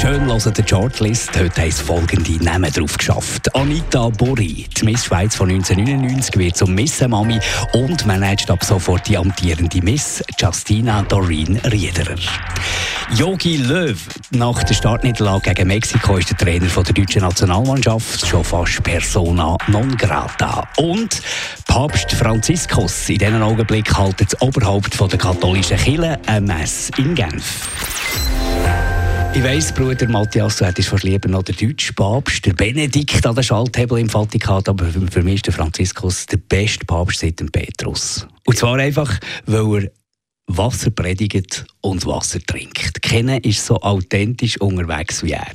Schön hören der Chartlist. Heute haben folgende Namen drauf geschafft. Anita Borri, die Miss Schweiz von 1999, wird zum Miss-Mami und managt ab sofort die amtierende Miss Justina Doreen Riederer. Yogi Löw, nach der Startniederlage gegen Mexiko, ist der Trainer von der deutschen Nationalmannschaft schon fast persona non grata. Und Papst Franziskus, in diesem Augenblick haltet das Oberhaupt von der katholischen Kirche Mess in Genf. Ich weiss, Bruder Matthias, du hättest fast lieber noch den deutschen Papst, der Benedikt an der Schalthebel im Vatikan, aber für mich ist der Franziskus der beste Papst seit dem Petrus. Und zwar einfach, weil er Wasser predigt und Wasser trinkt. Kennen ist so authentisch unterwegs wie er.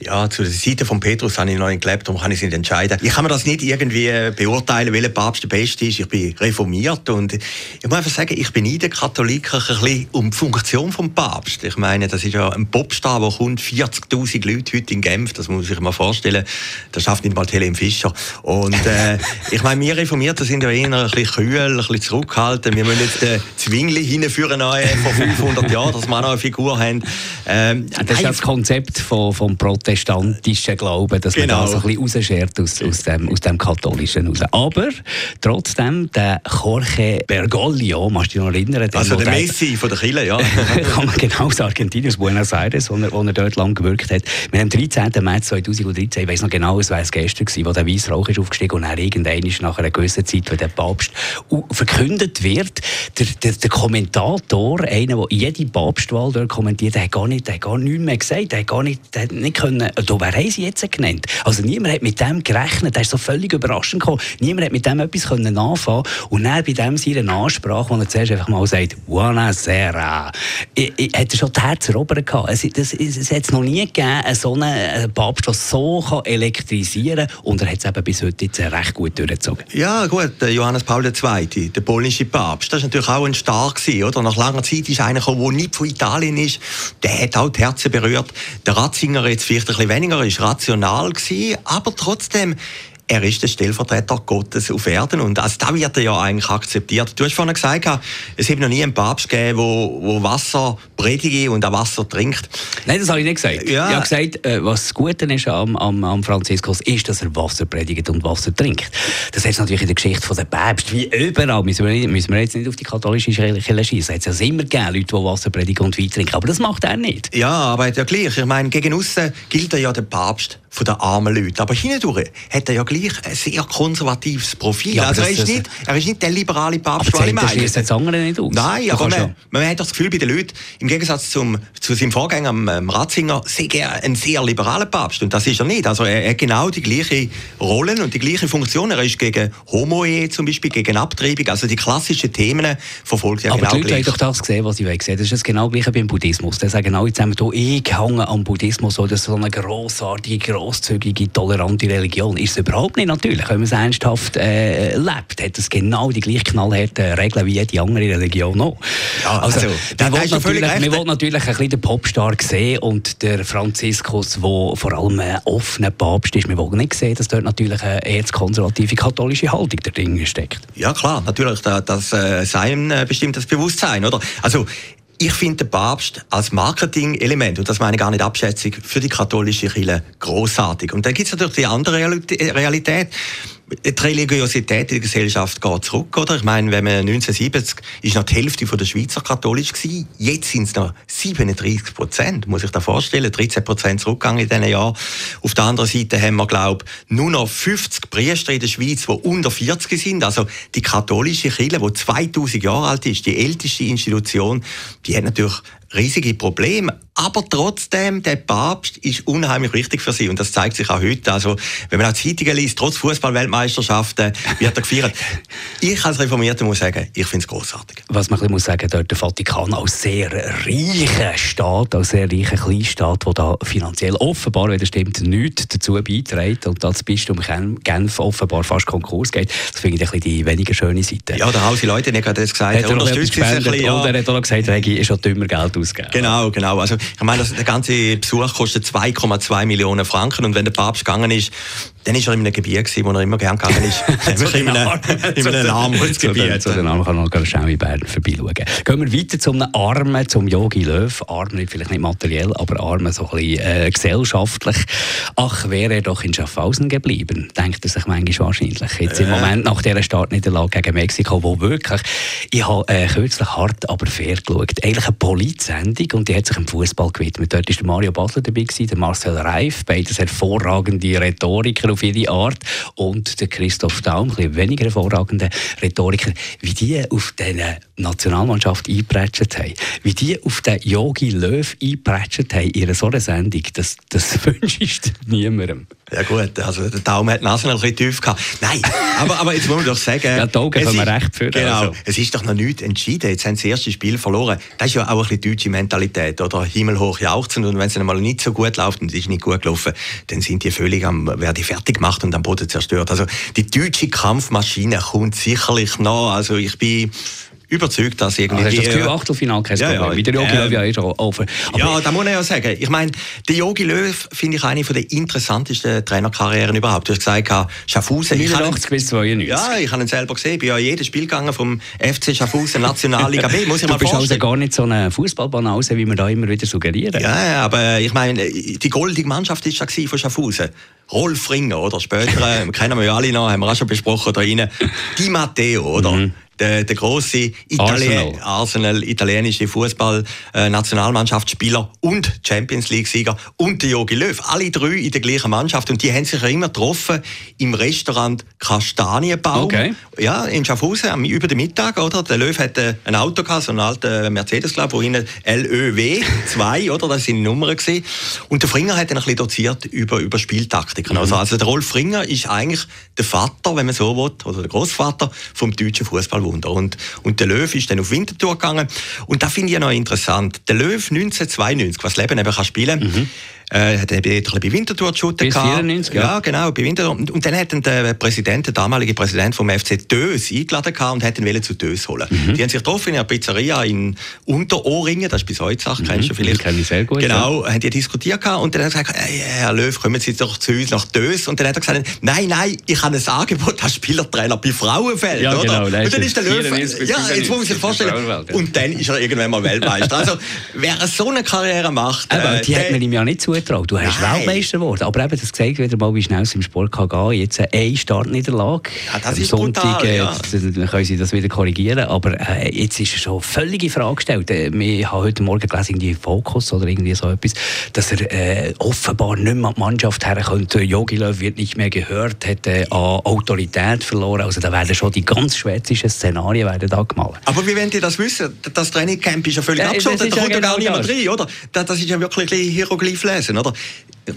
Ja, zu der Seite von Petrus habe ich noch nicht gelebt, darum kann ich es nicht entscheiden. Ich kann mir das nicht irgendwie beurteilen, welcher Papst der Beste ist. Ich bin reformiert und ich muss einfach sagen, ich bin in der Katholik ein bisschen um die Funktion des Papst. Ich meine, das ist ja ein Popstar, der kommt 40'000 Leute heute in Genf, das muss ich mir vorstellen. Das schafft nicht mal Helene Fischer. Und äh, ich meine, wir Reformierten sind ja eher ein bisschen kühl, ein bisschen zurückhaltend. Wir müssen jetzt den Zwingli hinführen vor 500 Jahren, dass wir noch eine Figur haben. Ähm, das ist ja das Konzept von, vom protestantischen Glauben, dass genau. man das so ein bisschen rausschert aus, aus, dem, aus dem katholischen raus. Aber trotzdem, der Jorge Bergoglio, musst du dich noch erinnern? Also der Messi von der Kille, ja. kann man genau aus Argentinien, aus Buenos Aires, wo er, wo er dort lang gewirkt hat. Wir haben am 13. März 2013, ich weiß noch genau, es war es gestern, wo der Weissrauch ist aufgestiegen und er irgendwann nach einer gewissen Zeit, wenn der Papst verkündet wird, der, der, der Kommentator, einer, der jede Papstwahl dort kommentiert, der hat gar nicht, der hat gar nichts mehr gesagt, der hat gar nicht, der hat nicht können, da wer haben sie jetzt genannt? Also niemand hat mit dem gerechnet, der ist so völlig überraschend gekommen. Niemand hat mit dem etwas können anfangen und dann bei dem seiner Ansprache, wo er zuerst einfach mal sagt, Buonasera, hat er schon das Herz erobert. Es, das, es, es hat noch nie gegeben, so einen Papst, der so kann elektrisieren kann und er hat es eben bis heute jetzt recht gut durchgezogen. Ja gut, Johannes Paul II., der polnische Papst, das war natürlich auch ein Star gewesen, oder? Nach langer Zeit ist einer gekommen, der nicht von Italien ist, der hat auch die Herzen berührt. Der Ratzinger jetzt vielleicht ein bisschen weniger, ist rational gewesen, aber trotzdem er ist der Stellvertreter Gottes auf Erden und also da wird er ja eigentlich akzeptiert. Du hast vorhin gesagt, es hätte noch nie einen Papst gegeben, wo, wo Wasser predige und auch Wasser trinkt. Nein, das habe ich nicht gesagt. Ja. Ich habe gesagt, äh, was das Gute ist am, am, am Franziskus, ist, dass er Wasser predigt und Wasser trinkt. Das heißt natürlich in der Geschichte der Päpste, wie überall, müssen wir, müssen wir jetzt nicht auf die katholische Kirche schießen. Es hat ja immer gegeben, Leute, die Wasser predigen und Wein trinken, aber das macht er nicht. Ja, aber ja gleich. Ich meine, gegen außen gilt er ja der Papst von den armen Leuten. Aber hindurch hat er ja gleich ein sehr konservatives Profil. Ja, also er, ist nicht, er ist nicht der liberale Papst, aber das schließt das andere nicht aus. Nein, aber man, man, hat das Gefühl bei den Leuten, im Gegensatz zum, zu seinem Vorgänger, ähm, Ratzinger, sei er ein sehr liberaler Papst. Und das ist er nicht. Also er hat genau die gleiche Rollen und die gleiche Funktion. Er ist gegen Homo-Ehe zum Beispiel, gegen Abtreibung. Also die klassischen Themen verfolgt er aber genau die Leute gleich. haben doch das gesehen, was ich gesehen Das ist das genau gleiche beim Buddhismus. Die sagen alle zusammen, ich hänge am Buddhismus, das ist so eine grossartige, grosszügige, tolerante Religion. Ist es überhaupt nicht natürlich. Wenn man es ernsthaft äh, lebt, hat es genau die gleich knallharten Regeln wie jede andere Religion auch. Ja, also, also wir wollen natürlich, wir natürlich ein bisschen den Popstar sehen und der Franziskus, der vor allem ein offener Papst ist. Wir wollen nicht sehen, dass dort natürlich eine erzkonservative katholische Haltung der Dinge steckt. Ja klar, natürlich, das, das äh, sei ihm äh, bestimmt das Bewusstsein, oder? Also ich finde den Papst als Marketing-Element, und das meine ich gar nicht abschätzig, für die katholische Kirche großartig. Und dann gibt es natürlich die andere Realität die Religiosität in der Gesellschaft geht zurück, oder? Ich meine, wenn man 1970 ist noch die Hälfte der Schweizer katholisch gewesen, jetzt sind es noch 37 Prozent, muss ich da vorstellen, 13 Prozent zurückgegangen in diesen Jahren. Auf der anderen Seite haben wir, glaube ich, nur noch 50 Priester in der Schweiz, die unter 40 sind. Also die katholische Kirche, die 2000 Jahre alt ist, die älteste Institution, die hat natürlich riesige Probleme. Aber trotzdem, der Papst ist unheimlich wichtig für sie. Und das zeigt sich auch heute. Also, wenn man auch Zeitungen liest, trotz Fußball-Weltmeisterschaften wird er gefeiert. Ich als Reformierter muss sagen, ich finde es großartig. Was man muss sagen, dort der Vatikan als sehr reicher Staat, als sehr reicher Kleinstaat, der da finanziell offenbar, wenn das stimmt, nichts dazu beiträgt und das Bistum Genf offenbar fast Konkurs geht. Das finde ich ein bisschen die weniger schöne Seite. Ja, der Hausi Leute hat gerade gesagt. Hat er unterstützt es ein bisschen. Ja. Und er hat auch gesagt, Regi ist schon dümmer Geld ausgegeben. Genau, genau. Also, ich meine, der ganze Besuch kostet 2,2 Millionen Franken und wenn der Papst gegangen ist, dann war er in einem Gebiet, wo er immer gerne gegangen ist. Nämlich in einem, in einem Armutsgebiet. Zu den Armen kann man noch schnell in Bern vorbeischauen. Gehen wir weiter zum Armen, zum Yogi Löw. Arm vielleicht nicht materiell, aber Armen so ein bisschen äh, gesellschaftlich. Ach, wäre er doch in Schaffhausen geblieben, denkt er sich manchmal wahrscheinlich. Jetzt im. Moment nach dieser Startniederlage gegen Mexiko, wo wirklich, ich habe äh, kürzlich hart, aber fair geschaut. Eigentlich eine Politsendung und die hat sich im Fußball gewidmet. Dort war Mario Basler dabei, der Marcel Reif, beides hervorragende Rhetoriker auf ihre Art und der Christoph Daum, ein weniger hervorragender Rhetoriker, wie die auf diese Nationalmannschaft eingeprätscht haben, wie die auf den Yogi Löw eingeprätscht haben in so einer Sendung, das, das wünschst du niemandem. Ja gut, also der Daumen hat die Nase noch ein bisschen tief gehabt. Nein, aber, aber jetzt muss man doch sagen... ja, die Augen können wir recht führen. Genau, also. es ist doch noch nichts entschieden. Jetzt haben sie das erste Spiel verloren. Das ist ja auch ein bisschen deutsche Mentalität, oder? Himmelhoch jauchzen und wenn es einmal nicht so gut läuft und es ist nicht gut gelaufen, dann sind die völlig am, werden die fertig gemacht und am Boden zerstört. Also die deutsche Kampfmaschine kommt sicherlich noch. Also ich bin überzeugt, dass irgendwie... Also das Achtelfinal kein ja, Problem, ja, wie der Jogi Löw ja ist offen. ja, da muss ich ja sagen. Ich meine, der Jogi Löw finde ich eine der interessantesten Trainerkarrieren überhaupt. Du hast gesagt, Schaffhausen... 89 bis 92. Ja, ich habe ihn selber gesehen. Ich bin ja jedes Spiel gegangen vom FC Schaffhausen Nationalliga B. Muss ich du bist also gar nicht so eine Fußballbanause, wie wir da immer wieder suggerieren. Ja, aber ich meine, die goldige Mannschaft war ja von Schaffhausen. Rolf Ringer, oder? Später, äh, kennen wir ja alle noch, haben wir auch schon besprochen da rein. Di Matteo, oder? Mhm der, der große Italien, Arsenal. Arsenal, italienische Fußball-Nationalmannschaftsspieler äh, und Champions League-Sieger und der Jogi Löw. Alle drei in der gleichen Mannschaft und die haben sich ja immer getroffen im Restaurant Kastanienbaum. Okay. Ja, in Schaffhausen über den Mittag, oder? Der Löw hatte ein Auto gehabt, so einen alten Mercedes, glaube ich, wo hinten LÖW 2, oder? Das sind die Nummern gewesen. Und der Fringer hat dann ein bisschen doziert über, über Spieltaktiken. Mhm. Also, also der Rolf Fringer ist eigentlich der Vater, wenn man so will, oder der Großvater vom deutschen Fußball Wunder. Und, und der Löw ist dann auf Winterthur gegangen. Und da finde ich ja noch interessant. Der Löw 1992, was Leben eben kann spielen kann, mhm äh, hat er bei Winterthur geschossen. Bis 94, ja. ja. genau, bei Winterthur. Und, und dann hat dann der Präsident, der damalige Präsident vom FC Dös eingeladen und hat ihn zu Dös holen. Mhm. Die haben sich getroffen in einer Pizzeria in Unterohringen, das ist bis heute Sache, mhm. kennst du vielleicht. Kenne ich sehr gut. Genau, ja. haben die diskutiert und dann hat er gesagt, hey, Herr Löw, kommen Sie doch zu uns nach Dös. Und dann hat er gesagt, nein, nein, ich habe ein Angebot als Spielertrainer bei Frauenfeld, ja, oder? Genau, und dann ist der Löw, ja, jetzt muss man sich vorstellen, und dann ist er irgendwann mal Weltmeister. Also, wer so eine Karriere macht... Aber äh, die hat man ihm ja nicht zugetraut. Du hast Nein. Weltmeister geworden. Aber eben, das zeigt wieder mal, wie schnell es im Sport kann gehen Jetzt eine Startniederlage. Ja, das Am ist Sonntag brutal, äh, ja. dann können Sie das wieder korrigieren. Aber äh, jetzt ist schon völlige Frage gestellt. Äh, wir haben heute Morgen gelesen, die Fokus oder irgendwie so etwas, dass er äh, offenbar nicht mehr an die Mannschaft her könnte. Jogi Löw wird nicht mehr gehört, hat äh, an Autorität verloren. Also da werden schon die ganz schwätzischen Szenarien werden da gemalt. Aber wie wollen Sie das wissen? Das Trainingcamp ist ja völlig ja, abgeschlossen. Da kommt ja gar genau niemand rein, oder? Das, ist ja wirklich ein Hieroglyph lesen, another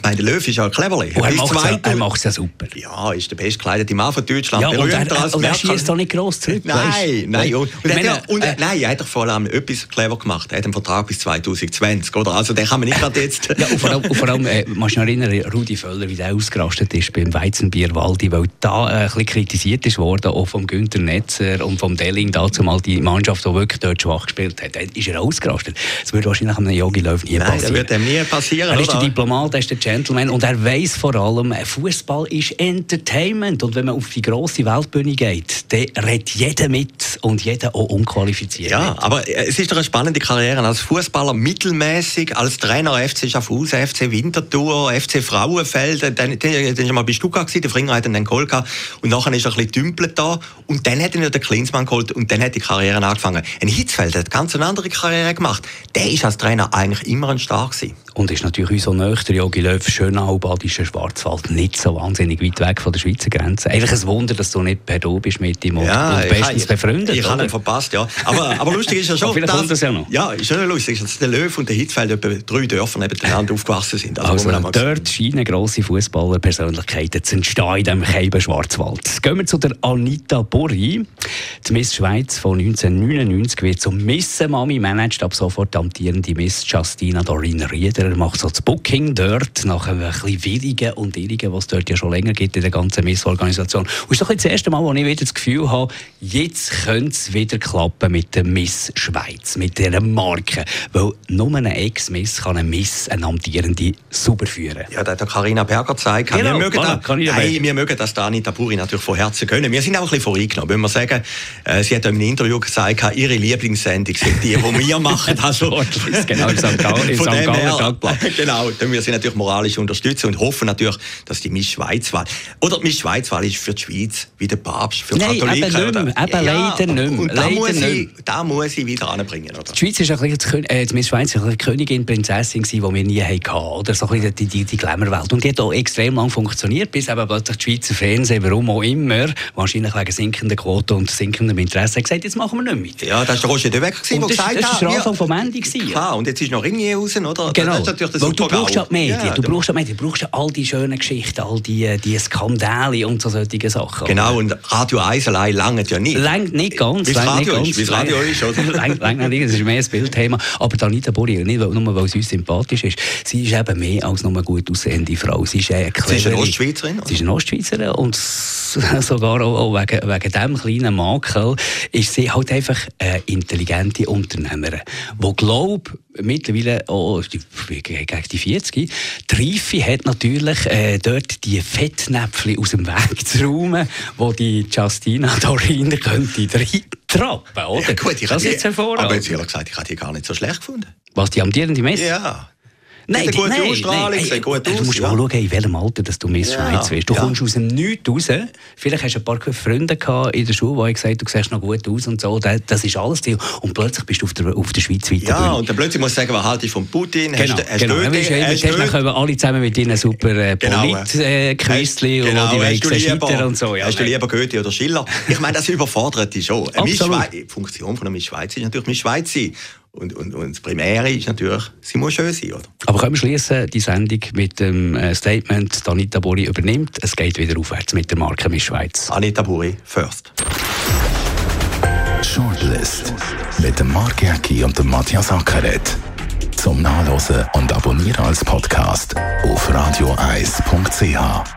Bei der Löw ist ja cleverly. Oh, er macht es ja, super. Ja, ist der bestgekleidete Mann von Deutschland. Ja, und er, als und er schießt doch nicht gross zurück. Nein, nein. Und, und, meine, er, und äh, nein, er hat doch vor allem etwas clever gemacht. Er hat einen Vertrag bis 2020, oder? Also den kann man nicht gerade jetzt... ja, und vor allem, vor allem äh, musst du dich erinnern, Rudi Völler, wie der ausgerastet ist beim Weizenbier Waldi, weil da äh, ein bisschen kritisiert ist worden, auch vom Günther Netzer und vom Delling, dazu mal die Mannschaft, die wirklich dort schwach gespielt hat. Dann ist er ausgerastet. Das würde wahrscheinlich einem Yogi Löw nie passieren. Nein, das wird ihm nie passieren, Er ist der Diplomat, er ist der Gentleman und er weiß vor allem, Fußball ist Entertainment. Und wenn man auf die grosse Weltbühne geht, dann redet jeder mit und jeder auch unqualifiziert. Ja, mit. aber es ist doch eine spannende Karriere. Als Fußballer mittelmäßig, als Trainer FC Schaffhausen, FC Winterthur, FC Frauenfeld, dann, dann, dann mal bei Stuttgart gewesen, der Fringer hat dann Goal gehabt und nachher ist er ein bisschen dümpelt da und dann hat er den Klinsmann geholt und dann hat die Karriere angefangen. Ein Hitzfeld hat ganz eine andere Karriere gemacht. Der ist als Trainer eigentlich immer ein Stark gewesen. Und ist natürlich unser nächster Jogi Löw, Schönau, Badischer Schwarzwald, nicht so wahnsinnig weit weg von der Schweizer Grenze. Eigentlich ein Wunder, dass du nicht per Du bist mit ihm ja, und bestens ich, befreundet. Ich, ich habe ihn verpasst, ja. Aber, aber lustig ist ja schon, vielleicht kommt das ja noch. Ja, ist schon lustig, dass der Löw und der Hitzfeld etwa drei Dörfer nebeneinander aufgewachsen sind. Also, also dort scheinen grosse Fußballerpersönlichkeiten zu entstehen in diesem Keiben Schwarzwald. Gehen wir zu der Anita Borri. Die Miss Schweiz von 1999 wird zum Miss-Mami managt ab sofort amtierende Miss Justina Dorin Rieder. Er macht so das Booking dort nach einem bisschen Willigen und Irrigen, was es dort ja schon länger gibt in der ganzen Miss-Organisation. Und ist doch das erste Mal, wo ich wieder das Gefühl habe, jetzt könnte es wieder klappen mit der Miss Schweiz, mit dieser Marke. Weil nur eine Ex-Miss kann eine Miss, eine amtierende, super führen. Ja, da hat Carina Berger gezeigt. Genau, wir, mögen voilà, da, nein, wir mögen das da Anita Buri natürlich von Herzen können. Wir sind auch ein bisschen voreingenommen. Wenn wir sagen, äh, sie hat in einem Interview gesagt, ihre Lieblingssendung sind die, die wir machen. Also, genau, im St. Gauer Tagblatt. Genau, dann wir sie natürlich moralisch unterstützen und hoffen natürlich, dass die Miss Schweizwahl oder Miss Schweizwahl ist für die Schweiz wie der Papst für Nein, Katholiken. Eben, nicht mehr, eben ja, leider nicht mehr. Und da, leider muss nicht ich, da muss ich wieder anbringen. Oder? Die Schweiz ist ein bisschen, äh, die Miss Schweiz ist eine Königin, Prinzessin, die wir nie hatten. Oder so ein bisschen die, die, die Glamour-Welt. Und die hat auch extrem lang funktioniert, bis eben plötzlich die Schweizer Fernsehen, warum auch immer, wahrscheinlich wegen sinkender Quote und sinkendem Interesse, gesagt, jetzt machen wir nicht mit. Ja, das war der Roger de Weck, der gesagt hat. Das war der Anfang vom Ende. Klar, und jetzt ist noch Ringe raus, oder? Genau. Das ist natürlich das Weil du brauchst ja die Medien, ja, du brauchst ja Medien, du brauchst ja all die schönen Geschichten, all die, die Skandale und so solche Sachen. Genau, und Radio 1 allein langt ja nicht. Langt nicht ganz. Wie Radio ist, Radio ist, oder? Langt nicht, das ist mehr ein Bildthema. Aber Anita Borri, nicht nur weil sie uns sympathisch ist, sie ist eben mehr als nur eine gut aussehende Frau. Sie ist eine clevere, Sie ist eine Ostschweizerin? Sie ist eine Ostschweizerin und sogar auch wegen, wegen diesem kleinen Makel ist sie halt einfach eine intelligente Unternehmerin, die glaubt, mittlerweile oh, gegen die 40, die Reife hat natürlich äh, dort die Fettnäpfchen aus dem Weg zu räumen, wo die Justina Dorin könnte reintrappen, oder? Ja, gut, ich das ist hervorragend. Aber jetzt ehrlich gesagt, ich habe die gar nicht so schlecht gefunden. Was, die amtierende Messe? Ja. Nein, die, gute nein, Ausstrahlung, nein, gut Du aus, musst ja. mal schauen, in welchem Alter dass du Miss Ja, Schweiz wirst. Du ja. kommst aus dem Nichts raus. Vielleicht hast du ein paar Freunde gehabt in der Schule, die gesagt du siehst noch gut aus und so. Das, ist alles Ziel. Und plötzlich bist du auf der, auf der Schweiz weiter. Ja, und dann plötzlich musst du sagen, was halte ich von Putin? Genau, hast, du- hast genau. du dort- bist du- hast dann du kommen alle zusammen mit deinen super äh, Genau. Polit-Quizli Genau, und die hast du scheitern und so. Ja, hast du lieber Goethe oder Schiller? Ich meine, das überfordert dich schon. Miss Absolut. Funktion von einer Miss Schweiz ist natürlich Miss Schweiz sein. Und, und, und das Primäre ist natürlich, sie muss schön sein, oder? Aber können wir schließen die Sendung mit dem äh, Statement, Anita Bori übernimmt, es geht wieder aufwärts mit der Marke Miss Schweiz. Anita Buri, first. Shortlist mit dem Mark Jäcki und dem Matthias Ackeret. Zum Nachlesen und Abonnieren als Podcast auf radioeis.ch.